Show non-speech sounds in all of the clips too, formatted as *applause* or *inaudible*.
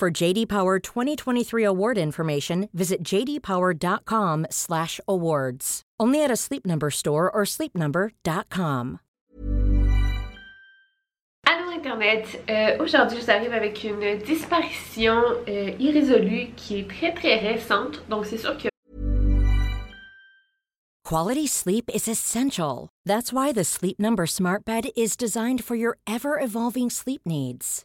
For JD Power 2023 award information, visit jdpower.com/awards. Only at a Sleep Number store or sleepnumber.com. Allô Internet, euh, aujourd'hui je vous arrive avec une disparition euh, irrésolue qui est très très récente, donc c'est sûr que Quality sleep is essential. That's why the Sleep Number Smart Bed is designed for your ever-evolving sleep needs.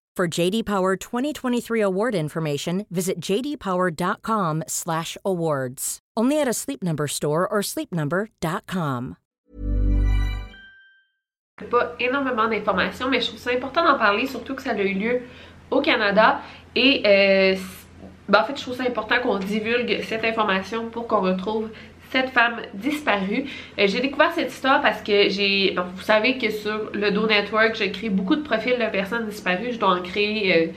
For JD Power 2023 award information, visit jdpower.com/awards. Only at a Sleep Number store or sleepnumber.com. pas énormément d'informations, mais je trouve ça important d'en parler, surtout que ça a eu lieu au Canada. Et euh, ben, en fait, je trouve ça important qu'on divulgue cette information pour qu'on retrouve cette femme disparue. Euh, j'ai découvert cette histoire parce que j'ai... Vous savez que sur le Do Network, je crée beaucoup de profils de personnes disparues. Je dois en créer... Euh,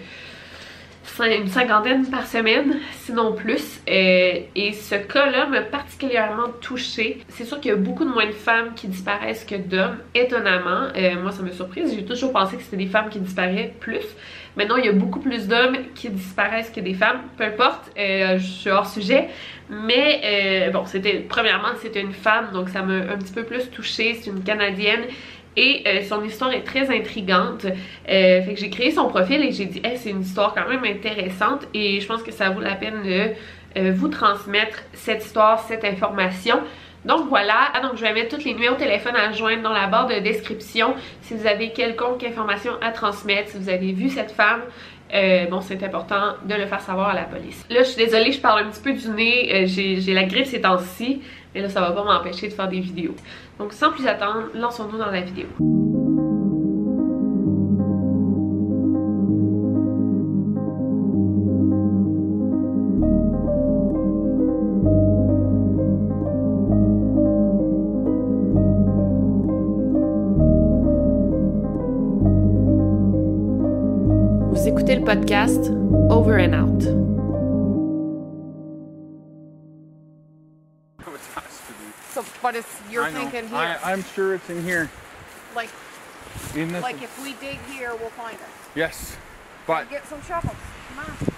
une cinquantaine par semaine, sinon plus. Euh, et ce cas-là m'a particulièrement touchée. C'est sûr qu'il y a beaucoup de moins de femmes qui disparaissent que d'hommes, étonnamment. Euh, moi, ça m'a surprise. J'ai toujours pensé que c'était des femmes qui disparaissaient plus. Maintenant, il y a beaucoup plus d'hommes qui disparaissent que des femmes. Peu importe, euh, je suis hors sujet. Mais bon, c'était premièrement, c'était une femme, donc ça m'a un petit peu plus touchée. C'est une Canadienne et euh, son histoire est très intrigante. Euh, fait que j'ai créé son profil et j'ai dit hey, c'est une histoire quand même intéressante et je pense que ça vaut la peine de euh, vous transmettre cette histoire, cette information. Donc voilà, ah, donc je vais mettre toutes les numéros de téléphone à joindre dans la barre de description si vous avez quelconque information à transmettre, si vous avez vu cette femme. bon, c'est important de le faire savoir à la police. Là, je suis désolée, je parle un petit peu du nez. j'ai la grippe ces temps-ci. Mais là, ça va pas m'empêcher de faire des vidéos. Donc sans plus attendre, lançons-nous dans la vidéo. Vous écoutez le podcast Over and Out. But it's you're thinking here. I, I'm sure it's in here. Like, in this like if we dig here, we'll find it. Yes, but get some shovels. Come on.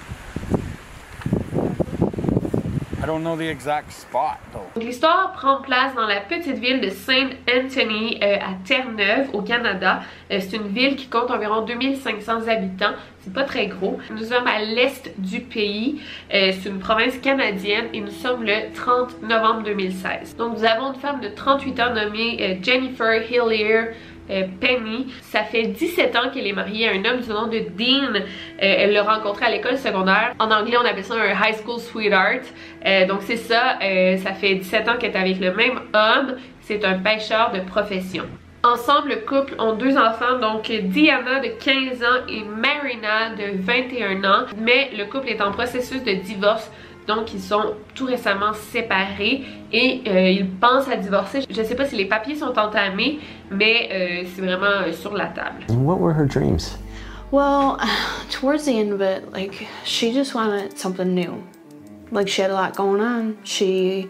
L'histoire prend place dans la petite ville de Saint Anthony euh, à Terre-Neuve au Canada. Euh, c'est une ville qui compte environ 2500 habitants. C'est pas très gros. Nous sommes à l'est du pays. Euh, c'est une province canadienne et nous sommes le 30 novembre 2016. Donc nous avons une femme de 38 ans nommée Jennifer Hillier euh, Penny. Ça fait 17 ans qu'elle est mariée à un homme du nom de Dean. Euh, elle l'a rencontré à l'école secondaire. En anglais, on appelle ça un high school sweetheart. Euh, donc c'est ça, ça fait 17 ans qu'elle est avec le même homme. C'est un pêcheur de profession. Ensemble, le couple ont deux enfants, donc Diana de 15 ans et Marina de 21 ans. Mais le couple est en processus de divorce donc, ils sont tout récemment séparés et euh, ils pensent à divorcer. Je sais pas si les papiers sont entamés, mais euh, c'est vraiment euh, sur la table. what were her dreams? Well, *sighs* towards the end of it, like, she just wanted something new. Like, she had a lot going on. She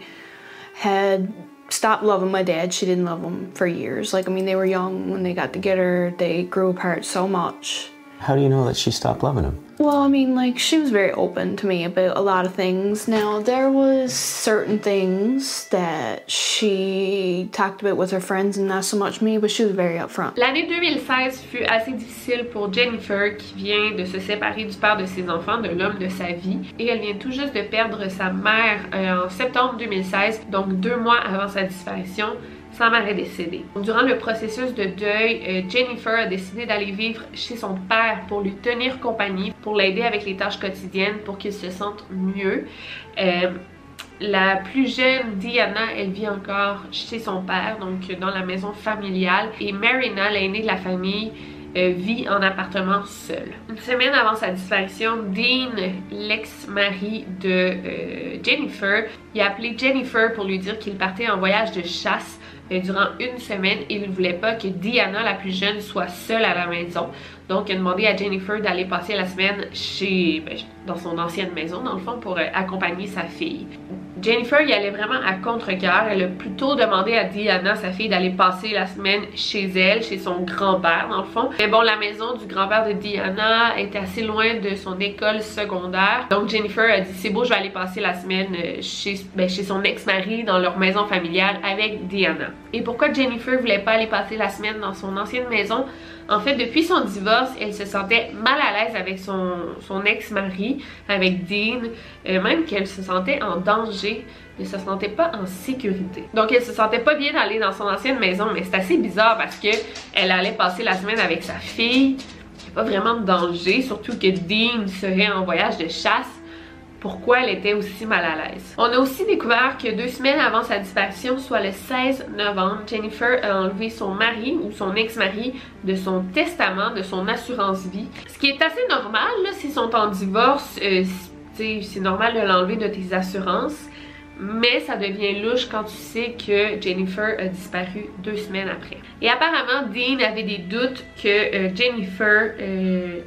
had stopped loving my dad. She didn't love him for years. Like, I mean, they were young when they got together. They grew apart so much. How do you know that she stopped loving him? Well, I mean, like she was very open to me about a lot of things. Now, there was certain things that she talked about with her friends and not so much me, but she was very upfront. L'année 2016 fut assez difficile pour Jennifer qui vient de se séparer du père de ses enfants, de l'homme de sa vie, et elle vient tout juste de perdre sa mère euh, en septembre 2016, donc deux mois avant sa disparition sa mère est décédée. Durant le processus de deuil, euh, Jennifer a décidé d'aller vivre chez son père pour lui tenir compagnie, pour l'aider avec les tâches quotidiennes, pour qu'il se sente mieux. Euh, la plus jeune, Diana, elle vit encore chez son père, donc dans la maison familiale. Et Marina, l'aînée de la famille, euh, vit en appartement seule. Une semaine avant sa disparition, Dean, l'ex-mari de Jennifer, il a appelé Jennifer pour lui dire qu'il partait en voyage de chasse euh, durant une semaine il ne voulait pas que Diana, la plus jeune, soit seule à la maison. Donc, il a demandé à Jennifer d'aller passer la semaine chez, ben, dans son ancienne maison, dans le fond, pour accompagner sa fille. Jennifer y allait vraiment à contre-cœur. Elle a plutôt demandé à Diana, sa fille, d'aller passer la semaine chez elle, chez son grand-père dans le fond. Mais bon, la maison du grand-père de Diana était assez loin de son école secondaire. Donc Jennifer a dit, c'est beau, je vais aller passer la semaine euh, chez, ben, chez son ex-mari dans leur maison familiale avec Diana. Et pourquoi Jennifer voulait pas aller passer la semaine dans son ancienne maison? En fait, depuis son divorce, elle se sentait mal à l'aise avec son, ex-mari, avec Dean, euh, même qu'elle se sentait en danger, ne se sentait pas en sécurité. Donc elle se sentait pas bien d'aller dans son ancienne maison, mais c'est assez bizarre parce que elle allait passer la semaine avec sa fille, il n'y a pas vraiment de danger, surtout que Dean serait en voyage de chasse pourquoi elle était aussi mal à l'aise. On a aussi découvert que deux semaines avant sa disparition, soit le 16 novembre, Jennifer a enlevé son mari ou son ex-mari de son testament, de son assurance vie. Ce qui est assez normal, là, s'ils sont en divorce, euh, c'est normal de l'enlever de tes assurances. Mais ça devient louche quand tu sais que Jennifer a disparu deux semaines après. Et apparemment, Dean avait des doutes que euh, Jennifer euh,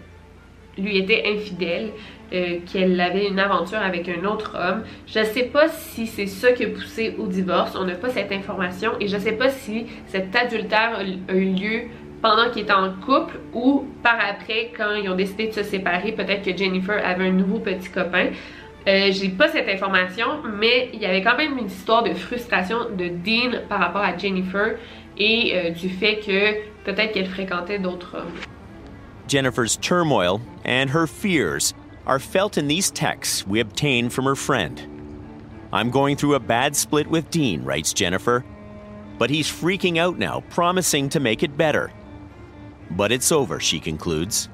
lui était infidèle. Euh, qu'elle avait une aventure avec un autre homme. Je sais pas si c'est ça qui a poussé au divorce, on n'a pas cette information et je sais pas si cet adultère a eu lieu pendant qu'ils étaient en couple ou par après quand ils ont décidé de se séparer, peut-être que Jennifer avait un nouveau petit copain. Euh, j'ai pas cette information, mais il y avait quand même une histoire de frustration de Dean par rapport à Jennifer et euh, du fait que peut-être qu'elle fréquentait d'autres hommes. Jennifer's turmoil and her fears are felt in these texts we obtain from her friend. I'm going through a bad split with Dean, writes Jennifer, but he's freaking out now, promising to make it better. But it's over, she concludes.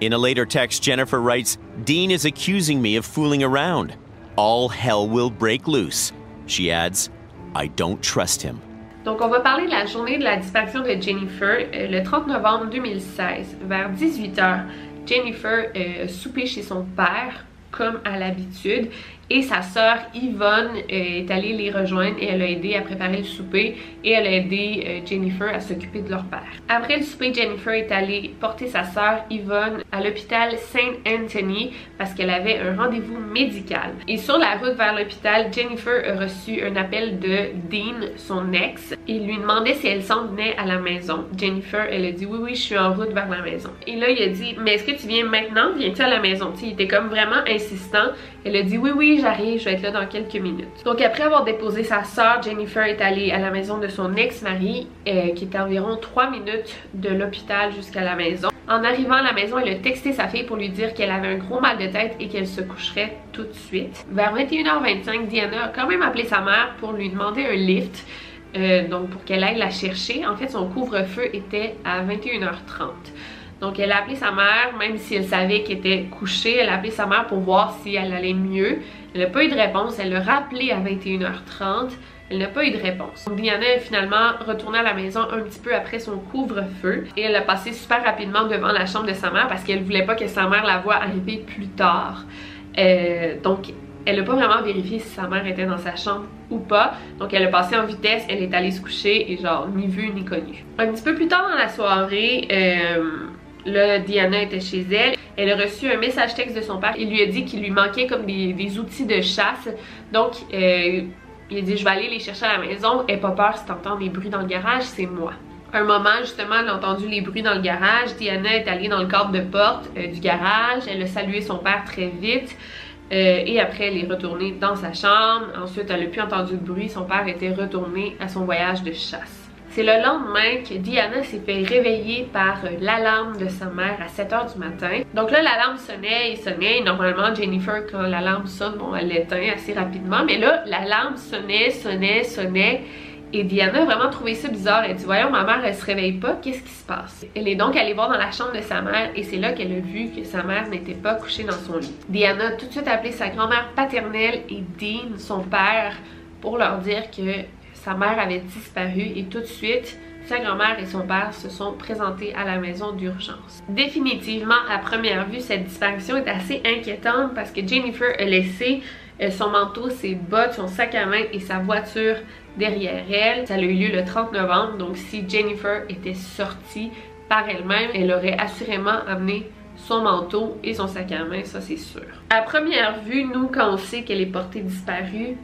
In a later text, Jennifer writes Dean is accusing me of fooling around. All hell will break loose. She adds, I don't trust him. Donc, on va parler de la journée de la disparition de Jennifer euh, le 30 novembre 2016, vers 18h. Jennifer euh, chez son père comme à l'habitude et sa sœur Yvonne est allée les rejoindre et elle a aidé à préparer le souper et elle a aidé euh, Jennifer à s'occuper de leur père. Après le souper, Jennifer est allée porter sa sœur Yvonne à l'hôpital Saint Anthony parce qu'elle avait un rendez-vous médical. Et sur la route vers l'hôpital, Jennifer a reçu un appel de Dean, son ex. Il lui demandait si elle s'en venait à la maison. Jennifer, elle a dit oui, oui, je suis en route vers la maison. Et là, il a dit, mais est-ce que tu viens maintenant? Viens-tu à la maison? il était comme vraiment insistant. Elle a dit oui, oui, j'arrive, je vais être là dans quelques minutes. Donc après avoir déposé sa soeur, Jennifer est allée à la maison de son ex-mari, euh, qui était environ 3 minutes de l'hôpital jusqu'à la maison. En arrivant à la maison, elle a texté sa fille pour lui dire qu'elle avait un gros mal de tête et qu'elle se coucherait tout de suite. Vers 21h25, Diana a quand même appelé sa mère pour lui demander un lift. Euh, donc pour qu'elle aille la chercher. En fait, son couvre-feu était à 21h30. Donc elle a appelé sa mère, même si elle savait qu'elle était couchée, elle a appelé sa mère pour voir si elle allait mieux. Elle n'a pas eu de réponse, elle l'a rappelé à 21h30. Elle n'a pas eu de réponse. Donc Diana est finalement retournée à la maison un petit peu après son couvre-feu et elle a passé super rapidement devant la chambre de sa mère parce qu'elle voulait pas que sa mère la voie arriver plus tard. Euh, donc elle n'a pas vraiment vérifié si sa mère était dans sa chambre ou pas. Donc elle a passé en vitesse, elle est allée se coucher et genre ni vu ni connu. Un petit peu plus tard dans la soirée, euh, Là, Diana était chez elle. Elle a reçu un message texte de son père. Il lui a dit qu'il lui manquait comme des, outils de chasse. Donc, euh, il a dit, je vais aller les chercher à la maison. Et pas peur si t'entends des bruits dans le garage, c'est moi. Un moment, justement, elle a entendu les bruits dans le garage. Diana est allée dans le cadre de porte euh, du garage. Elle a salué son père très vite. Euh, et après, elle est retournée dans sa chambre. Ensuite, elle a plus entendu de bruit. Son père était retourné à son voyage de chasse. C'est le lendemain que Diana s'est fait réveiller par euh, l'alarme de sa mère à 7h du matin. Donc là, l'alarme sonnait et sonnait. normalement, Jennifer, quand l'alarme sonne, bon, elle l'éteint assez rapidement. Mais là, l'alarme sonnait, sonnait, sonnait. Et Diana a vraiment trouvé ça bizarre. Elle dit Voyons, ma mère, elle se réveille pas, qu'est-ce qui se passe? Elle est donc allée voir dans la chambre de sa mère et c'est là qu'elle a vu que sa mère n'était pas couchée dans son lit. Diana a tout de suite appelé sa grand-mère paternelle et Dean, son père, pour leur dire que sa mère avait disparu et tout de suite, sa grand-mère et son père se sont présentés à la maison d'urgence. Définitivement, à première vue, cette disparition est assez inquiétante parce que Jennifer a laissé euh, son manteau, ses bottes, son sac à main et sa voiture derrière elle. Ça a eu lieu le 30 novembre, donc si Jennifer était sortie par elle-même, elle aurait assurément amené son manteau et son sac à main, ça c'est sûr. À première vue, nous, quand on sait qu'elle est portée disparue,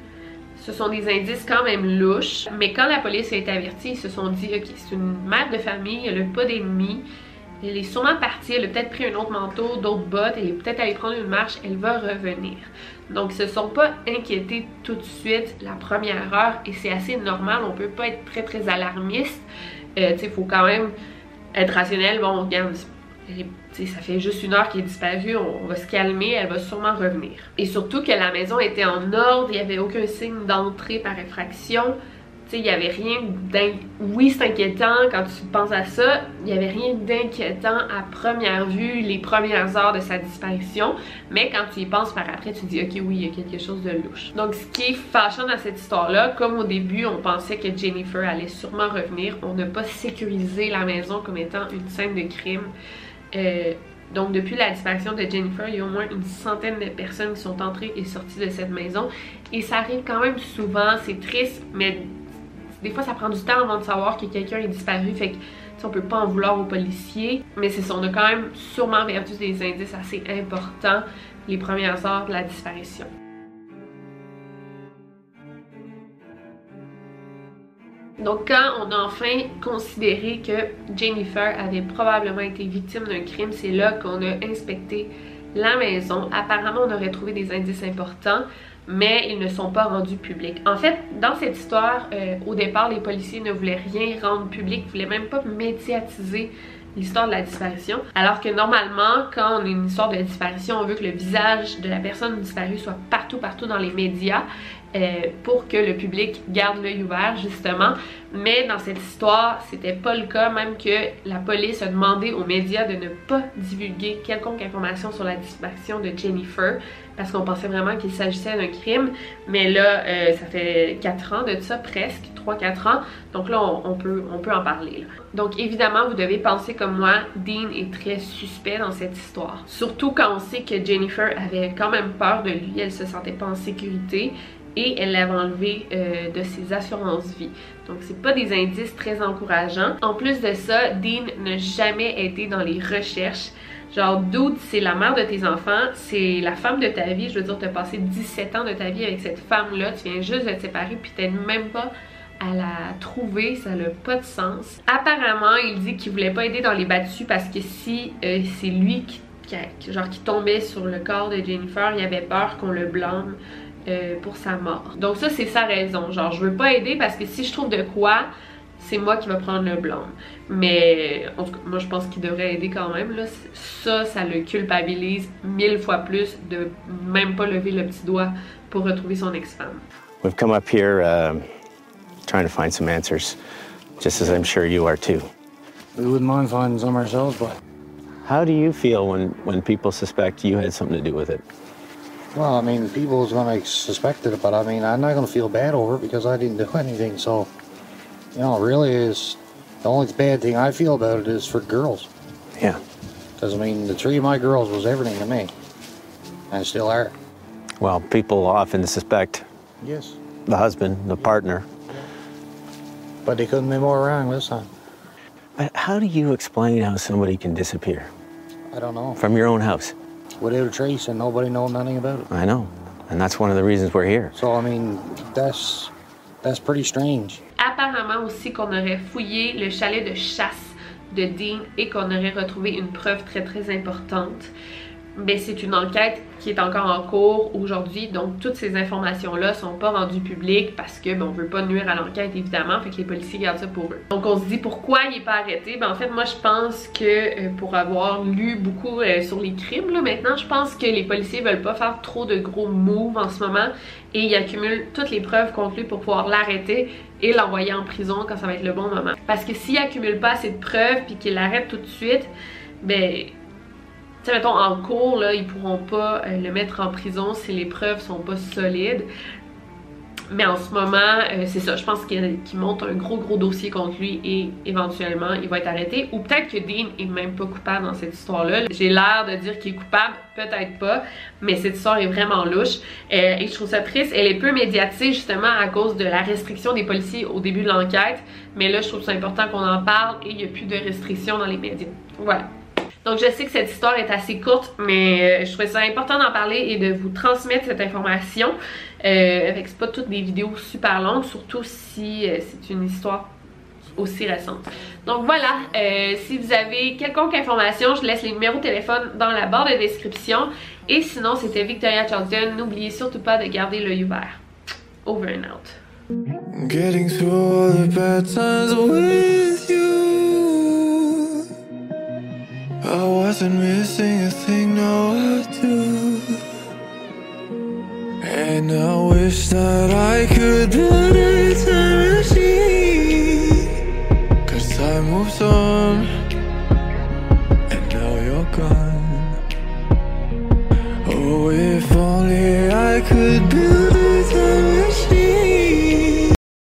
ce sont des indices quand même louches, mais quand la police a été avertie, ils se sont dit, ok, c'est une mère de famille, elle n'a pas d'ennemis, elle est sûrement partie, elle a peut-être pris un autre manteau, d'autres bottes, elle est peut-être allée prendre une marche, elle va revenir. Donc ils se sont pas inquiétés tout de suite la première heure et c'est assez normal, on peut pas être très très alarmiste. Euh, tu sais, il faut quand même être rationnel. Bon, regarde, ça fait juste une heure qu'elle est disparue, on, va se calmer, elle va sûrement revenir. Et surtout que la maison était en ordre, il n'y avait aucun signe d'entrée par effraction il n'y avait rien d'inquiétant. Oui, c'est inquiétant quand tu penses à ça. Il n'y avait rien d'inquiétant à première vue, les premières heures de sa disparition. Mais quand tu y penses par après, tu dis, OK, oui, il y a quelque chose de louche. Donc, ce qui est fâchant dans cette histoire-là, comme au début, on pensait que Jennifer allait sûrement revenir, on n'a pas sécurisé la maison comme étant une scène de crime. Euh, donc, depuis la disparition de Jennifer, il y a au moins une centaine de personnes qui sont entrées et sorties de cette maison. Et ça arrive quand même souvent, c'est triste, mais des fois, ça prend du temps avant de savoir que quelqu'un est disparu, fait que on peut pas en vouloir aux policiers. Mais c'est ça, on a quand même sûrement perdu des indices assez importants les premières heures de la disparition. Donc quand on a enfin considéré que Jennifer avait probablement été victime d'un crime, c'est là qu'on a inspecté la maison. Apparemment, on aurait trouvé des indices importants mais ils ne sont pas rendus publics. En fait, dans cette histoire, euh, au départ, les policiers ne voulaient rien rendre public, ne voulaient même pas médiatiser l'histoire de la disparition. Alors que normalement, quand on a une histoire de disparition, on veut que le visage de la personne disparue soit partout, partout dans les médias. Euh, pour que le public garde l'œil ouvert justement. Mais dans cette histoire, c'était pas le cas, même que la police a demandé aux médias de ne pas divulguer quelconque information sur la disparition de Jennifer parce qu'on pensait vraiment qu'il s'agissait d'un crime. Mais là, euh, ça fait 4 ans de ça, presque 3-4 ans. Donc là, on, peut, on peut en parler. Donc évidemment, vous devez penser comme moi, Dean est très suspect dans cette histoire. Surtout quand on sait que Jennifer avait quand même peur de lui, elle se sentait pas en sécurité et elle l'avait enlevé euh, de ses assurances-vie. Donc c'est pas des indices très encourageants. En plus de ça, Dean n'a jamais été dans les recherches. Genre, Dude, c'est la mère de tes enfants, c'est la femme de ta vie. Je veux dire, tu as passé 17 ans de ta vie avec cette femme-là, tu viens juste de te séparer, puis t'aides même pas à la trouver, ça n'a pas de sens. Apparemment, il dit qu'il voulait pas aider dans les battus parce que si euh, c'est lui qui, genre, qui tombait sur le corps de Jennifer, il avait peur qu'on le blâme euh, pour sa mort. Donc ça, c'est sa raison. Genre, je veux pas aider parce que si je trouve de quoi, c'est moi qui vais prendre le blanc. Mais moi je pense qu'il devrait aider quand même. Ça, ça le culpabilise mille fois plus de même pas lever le petit doigt pour retrouver son ex-femme. We've come up here uh, trying to find some answers, just as I'm sure you are too. We wouldn't mind finding some ourselves, but. How do you feel when, when people suspect you had something to do with it? Well, I mean, people's gonna suspect it, but I mean, I'm not gonna feel bad over it because I didn't do *laughs* anything. So, you know, really is the only bad thing I feel about it is for girls. Yeah. Because I mean, the three of my girls was everything to me, and still are. Well, people often suspect. Yes. The husband, the partner. But they couldn't be more wrong this time. But how do you explain how somebody can disappear? I don't know. From your own house? without a trace and nobody know nothing about it. I know. And that's one of the reasons we're here. So I mean, that's that's pretty strange. Apparemment aussi qu'on aurait fouillé le chalet de chasse de Dean et qu'on aurait retrouvé une preuve très très importante. Ben c'est une enquête qui est encore en cours aujourd'hui, donc toutes ces informations-là sont pas rendues publiques parce que ben, on veut pas nuire à l'enquête évidemment, fait que les policiers gardent ça pour eux. Donc on se dit pourquoi il est pas arrêté? Ben en fait moi je pense que euh, pour avoir lu beaucoup euh, sur les crimes là maintenant, je pense que les policiers veulent pas faire trop de gros moves en ce moment et ils accumulent toutes les preuves contre lui pour pouvoir l'arrêter et l'envoyer en prison quand ça va être le bon moment. Parce que s'il accumule pas assez de preuves puis qu'il l'arrête tout de suite, ben sais, mettons, en cours, là, ils pourront pas euh, le mettre en prison si les preuves sont pas solides. Mais en ce moment, euh, c'est ça, je pense qu'il monte un gros gros dossier contre lui et éventuellement il va être arrêté. Ou peut-être que Dean est même pas coupable dans cette histoire-là. J'ai l'air de dire qu'il est coupable, peut-être pas, mais cette histoire est vraiment louche. Euh, et je trouve ça triste. Elle est peu médiatisée justement à cause de la restriction des policiers au début de l'enquête. Mais là, je trouve ça important qu'on en parle et il n'y a plus de restrictions dans les médias. Voilà. Donc je sais que cette histoire est assez courte, mais euh, je trouvais ça important d'en parler et de vous transmettre cette information. Euh, avec c'est pas toutes des vidéos super longues, surtout si euh, c'est une histoire aussi récente. Donc voilà, si vous avez quelconque information, je laisse les numéros de téléphone dans la barre de description. Et sinon, c'était Victoria Charlton. N'oubliez surtout pas de garder l'œil ouvert. Over and out. Wasn't missing a thing, now I do. And I wish that I could build a time machine. Cause time moves on,